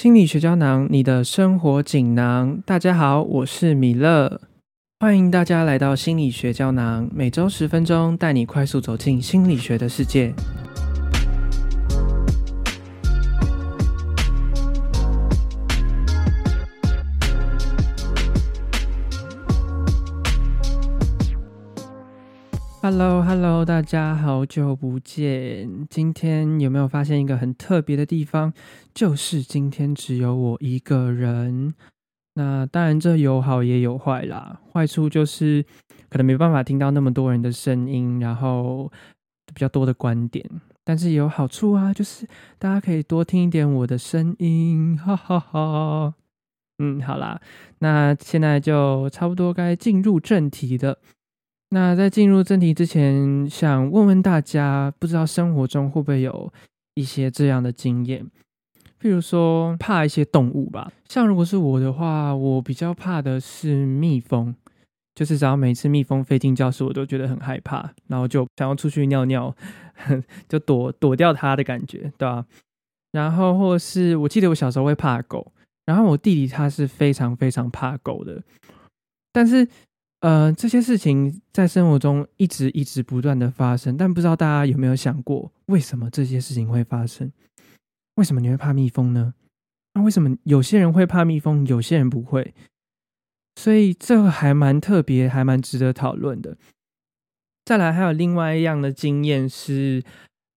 心理学胶囊，你的生活锦囊。大家好，我是米勒，欢迎大家来到心理学胶囊，每周十分钟，带你快速走进心理学的世界。Hello，Hello，大家好久不见。今天有没有发现一个很特别的地方？就是今天只有我一个人。那当然，这有好也有坏啦。坏处就是可能没办法听到那么多人的声音，然后比较多的观点。但是有好处啊，就是大家可以多听一点我的声音，哈哈哈。嗯，好啦，那现在就差不多该进入正题了。那在进入正题之前，想问问大家，不知道生活中会不会有一些这样的经验？譬如说，怕一些动物吧。像如果是我的话，我比较怕的是蜜蜂，就是只要每次蜜蜂飞进教室，我都觉得很害怕，然后就想要出去尿尿，就躲躲掉它的感觉，对吧？然后或是我记得我小时候会怕狗，然后我弟弟他是非常非常怕狗的，但是。呃，这些事情在生活中一直一直不断的发生，但不知道大家有没有想过，为什么这些事情会发生？为什么你会怕蜜蜂呢？那为什么有些人会怕蜜蜂，有些人不会？所以这个还蛮特别，还蛮值得讨论的。再来，还有另外一样的经验是，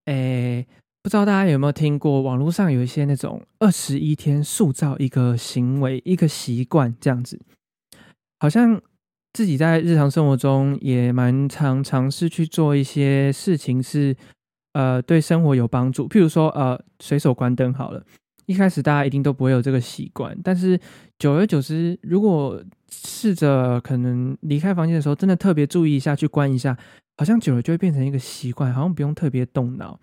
诶，不知道大家有没有听过，网络上有一些那种二十一天塑造一个行为、一个习惯这样子，好像。自己在日常生活中也蛮常尝试去做一些事情，是呃对生活有帮助。譬如说，呃随手关灯好了。一开始大家一定都不会有这个习惯，但是久而久之，如果试着可能离开房间的时候，真的特别注意一下去关一下，好像久了就会变成一个习惯，好像不用特别动脑。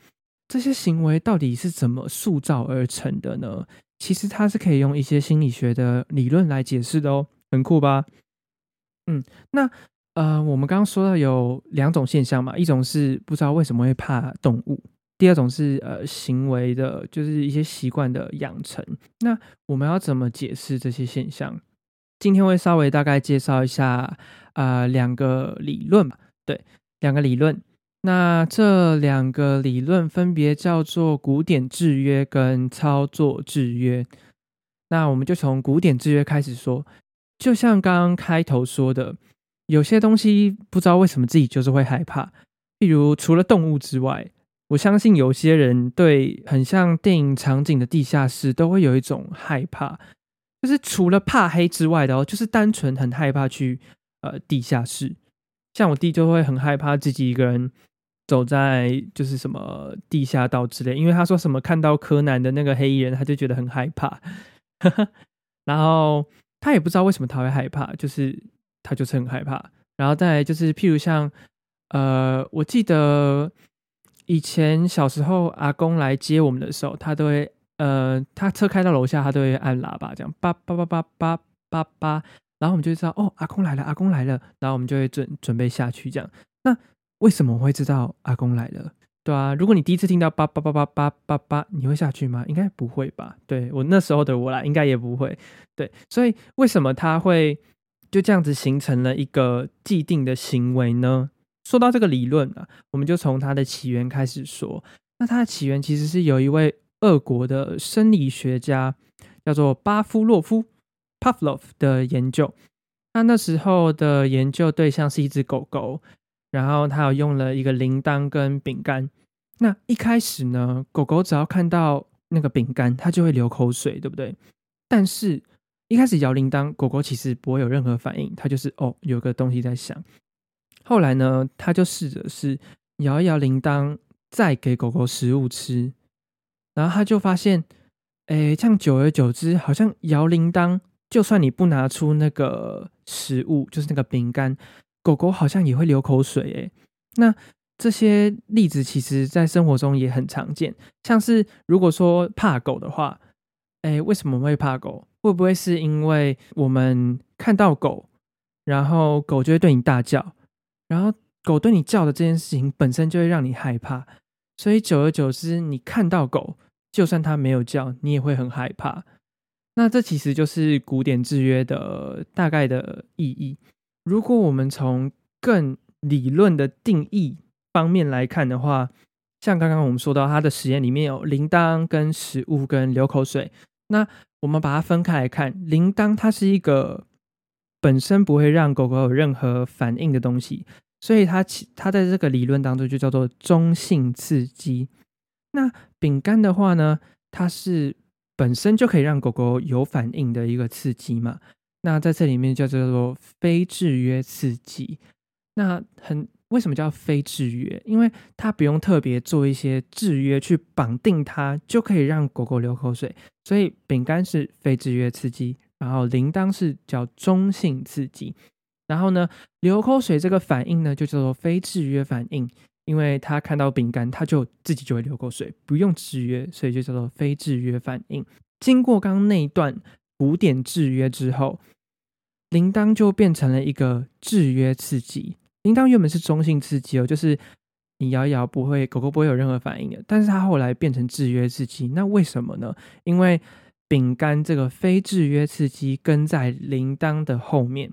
这些行为到底是怎么塑造而成的呢？其实它是可以用一些心理学的理论来解释的哦，很酷吧？嗯，那呃，我们刚刚说到有两种现象嘛，一种是不知道为什么会怕动物，第二种是呃行为的，就是一些习惯的养成。那我们要怎么解释这些现象？今天会稍微大概介绍一下啊两个理论吧，对，两个理论。那这两个理论分别叫做古典制约跟操作制约。那我们就从古典制约开始说。就像刚刚开头说的，有些东西不知道为什么自己就是会害怕。例如，除了动物之外，我相信有些人对很像电影场景的地下室都会有一种害怕，就是除了怕黑之外的哦，就是单纯很害怕去呃地下室。像我弟就会很害怕自己一个人走在就是什么地下道之类，因为他说什么看到柯南的那个黑衣人，他就觉得很害怕。然后。他也不知道为什么他会害怕，就是他就是很害怕。然后再来就是，譬如像，呃，我记得以前小时候阿公来接我们的时候，他都会，呃，他车开到楼下，他都会按喇叭，这样叭叭叭叭叭叭叭，然后我们就知道，哦，阿公来了，阿公来了，然后我们就会准准备下去这样。那为什么会知道阿公来了？对啊，如果你第一次听到叭叭叭叭叭叭叭，你会下去吗？应该不会吧？对我那时候的我啦，应该也不会。对，所以为什么他会就这样子形成了一个既定的行为呢？说到这个理论啊，我们就从它的起源开始说。那它的起源其实是有一位俄国的生理学家叫做巴夫洛夫 （Pavlov） 的研究。他那时候的研究对象是一只狗狗。然后他有用了一个铃铛跟饼干。那一开始呢，狗狗只要看到那个饼干，它就会流口水，对不对？但是一开始摇铃铛，狗狗其实不会有任何反应，它就是哦，有个东西在响。后来呢，他就试着是摇一摇铃铛，再给狗狗食物吃。然后他就发现，哎，这样久而久之，好像摇铃铛，就算你不拿出那个食物，就是那个饼干。狗狗好像也会流口水诶，那这些例子其实在生活中也很常见。像是如果说怕狗的话，哎，为什么会怕狗？会不会是因为我们看到狗，然后狗就会对你大叫，然后狗对你叫的这件事情本身就会让你害怕，所以久而久之，你看到狗，就算它没有叫，你也会很害怕。那这其实就是古典制约的大概的意义。如果我们从更理论的定义方面来看的话，像刚刚我们说到，它的实验里面有铃铛、跟食物、跟流口水。那我们把它分开来看，铃铛它是一个本身不会让狗狗有任何反应的东西，所以它其它在这个理论当中就叫做中性刺激。那饼干的话呢，它是本身就可以让狗狗有反应的一个刺激嘛。那在这里面叫做非制约刺激。那很为什么叫非制约？因为它不用特别做一些制约去绑定它，就可以让狗狗流口水。所以饼干是非制约刺激，然后铃铛是叫中性刺激。然后呢，流口水这个反应呢，就叫做非制约反应。因为他看到饼干，他就自己就会流口水，不用制约，所以就叫做非制约反应。经过刚刚那一段古典制约之后，铃铛就变成了一个制约刺激。铃铛原本是中性刺激哦，就是你摇一摇不会，狗狗不会有任何反应的。但是它后来变成制约刺激，那为什么呢？因为饼干这个非制约刺激跟在铃铛的后面，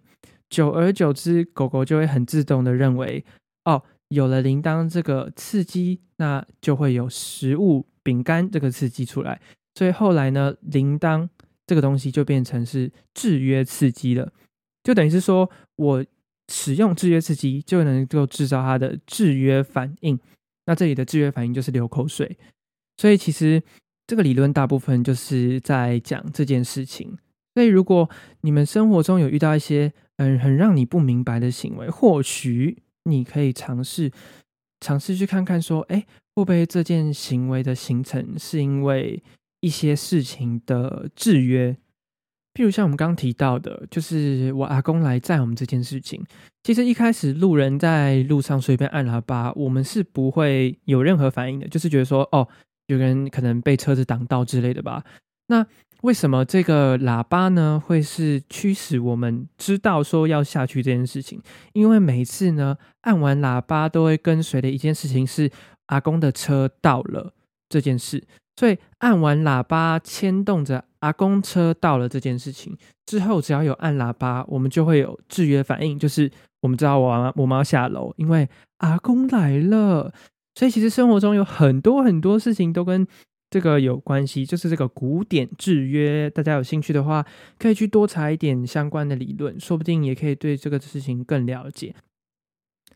久而久之，狗狗就会很自动的认为，哦。有了铃铛这个刺激，那就会有食物饼干这个刺激出来。所以后来呢，铃铛这个东西就变成是制约刺激了，就等于是说我使用制约刺激就能够制造它的制约反应。那这里的制约反应就是流口水。所以其实这个理论大部分就是在讲这件事情。所以如果你们生活中有遇到一些嗯很让你不明白的行为，或许。你可以尝试尝试去看看，说，哎，会不会这件行为的形成是因为一些事情的制约？譬如像我们刚刚提到的，就是我阿公来载我们这件事情，其实一开始路人在路上随便按喇叭，我们是不会有任何反应的，就是觉得说，哦，有人可能被车子挡到之类的吧。那为什么这个喇叭呢会是驱使我们知道说要下去这件事情？因为每次呢按完喇叭都会跟随的一件事情是阿公的车到了这件事，所以按完喇叭牵动着阿公车到了这件事情之后，只要有按喇叭，我们就会有制约反应，就是我们知道我我们要下楼，因为阿公来了。所以其实生活中有很多很多事情都跟。这个有关系，就是这个古典制约。大家有兴趣的话，可以去多查一点相关的理论，说不定也可以对这个事情更了解。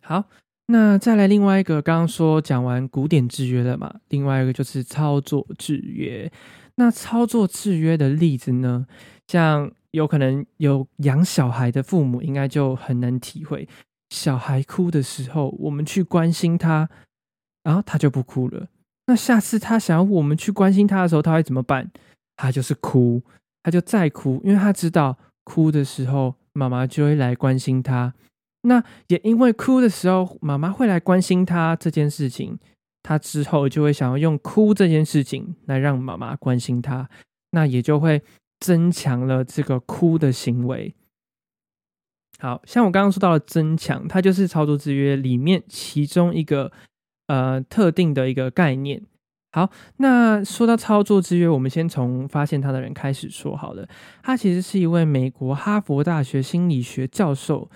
好，那再来另外一个，刚刚说讲完古典制约了嘛，另外一个就是操作制约。那操作制约的例子呢，像有可能有养小孩的父母，应该就很能体会，小孩哭的时候，我们去关心他，然后他就不哭了。那下次他想要我们去关心他的时候，他会怎么办？他就是哭，他就再哭，因为他知道哭的时候妈妈就会来关心他。那也因为哭的时候妈妈会来关心他这件事情，他之后就会想要用哭这件事情来让妈妈关心他，那也就会增强了这个哭的行为。好像我刚刚说到了增强，它就是操作制约里面其中一个。呃，特定的一个概念。好，那说到操作制约，我们先从发现它的人开始说好了。他其实是一位美国哈佛大学心理学教授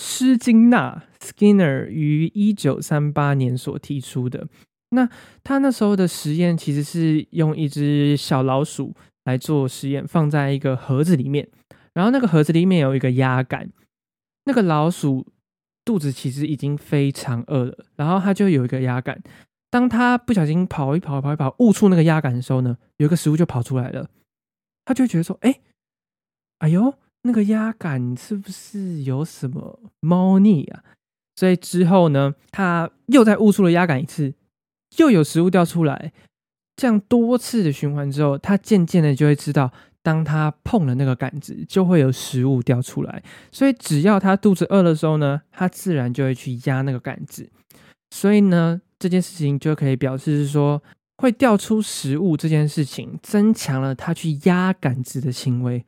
施金纳 （Skinner） 于一九三八年所提出的。那他那时候的实验其实是用一只小老鼠来做实验，放在一个盒子里面，然后那个盒子里面有一个压杆，那个老鼠。肚子其实已经非常饿了，然后它就有一个压杆。当它不小心跑一跑、跑一跑，误触那个压杆的时候呢，有一个食物就跑出来了。它就觉得说：“哎，哎呦，那个压杆是不是有什么猫腻啊？”所以之后呢，他又再误触了压杆一次，又有食物掉出来。这样多次的循环之后，他渐渐的就会知道。当他碰了那个杆子，就会有食物掉出来。所以只要他肚子饿的时候呢，他自然就会去压那个杆子。所以呢，这件事情就可以表示是说，会掉出食物这件事情，增强了他去压杆子的行为。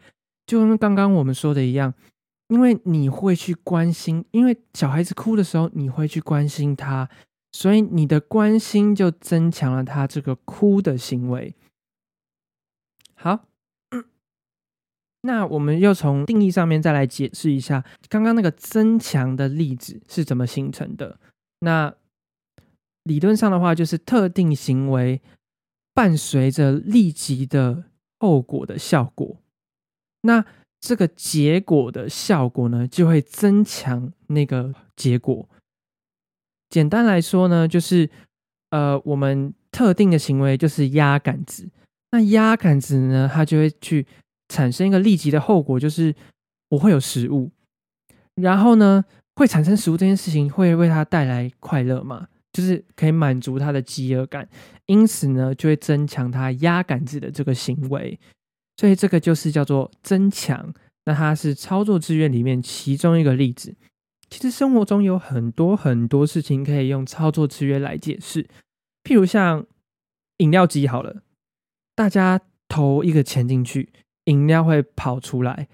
就跟刚刚我们说的一样，因为你会去关心，因为小孩子哭的时候，你会去关心他，所以你的关心就增强了他这个哭的行为。好。那我们又从定义上面再来解释一下，刚刚那个增强的例子是怎么形成的？那理论上的话，就是特定行为伴随着立即的后果的效果，那这个结果的效果呢，就会增强那个结果。简单来说呢，就是呃，我们特定的行为就是压杆子，那压杆子呢，它就会去。产生一个立即的后果，就是我会有食物，然后呢，会产生食物这件事情会为他带来快乐嘛？就是可以满足他的饥饿感，因此呢，就会增强他压杆子的这个行为，所以这个就是叫做增强。那它是操作制约里面其中一个例子。其实生活中有很多很多事情可以用操作制约来解释，譬如像饮料机好了，大家投一个钱进去。饮料会跑出来，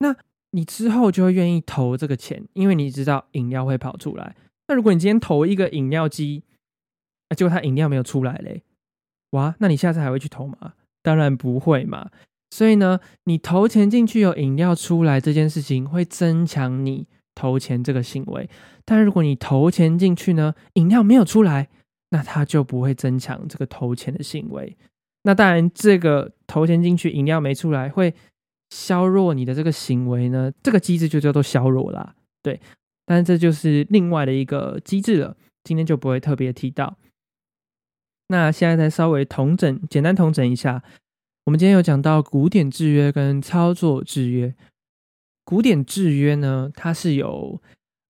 那你之后就会愿意投这个钱，因为你知道饮料会跑出来。那如果你今天投一个饮料机，啊结果它饮料没有出来嘞，哇，那你下次还会去投吗？当然不会嘛。所以呢，你投钱进去有饮料出来这件事情，会增强你投钱这个行为。但如果你投钱进去呢，饮料没有出来，那它就不会增强这个投钱的行为。那当然，这个投钱进去，饮料没出来，会削弱你的这个行为呢。这个机制就叫做削弱啦，对。但这就是另外的一个机制了，今天就不会特别提到。那现在再稍微统整，简单统整一下。我们今天有讲到古典制约跟操作制约。古典制约呢，它是有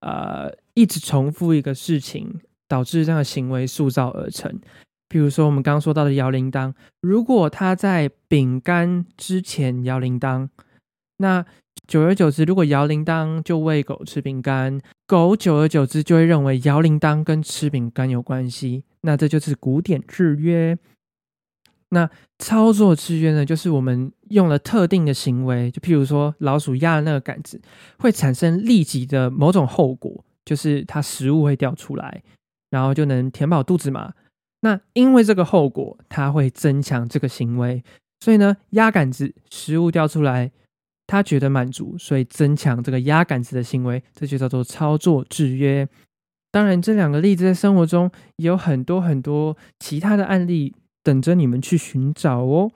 呃一直重复一个事情，导致这样的行为塑造而成。比如说，我们刚刚说到的摇铃铛，如果它在饼干之前摇铃铛，那久而久之，如果摇铃铛就喂狗吃饼干，狗久而久之就会认为摇铃铛跟吃饼干有关系，那这就是古典制约。那操作制约呢，就是我们用了特定的行为，就譬如说老鼠压了那个杆子，会产生立即的某种后果，就是它食物会掉出来，然后就能填饱肚子嘛。那因为这个后果，它会增强这个行为，所以呢，压杆子，食物掉出来，他觉得满足，所以增强这个压杆子的行为，这就叫做操作制约。当然，这两个例子在生活中也有很多很多其他的案例等着你们去寻找哦。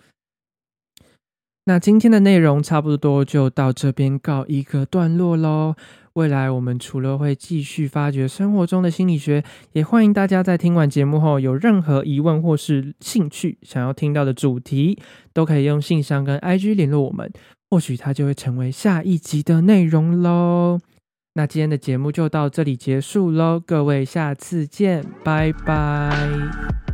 那今天的内容差不多就到这边告一个段落喽。未来我们除了会继续发掘生活中的心理学，也欢迎大家在听完节目后有任何疑问或是兴趣想要听到的主题，都可以用信箱跟 IG 联络我们，或许它就会成为下一集的内容喽。那今天的节目就到这里结束喽，各位下次见，拜拜。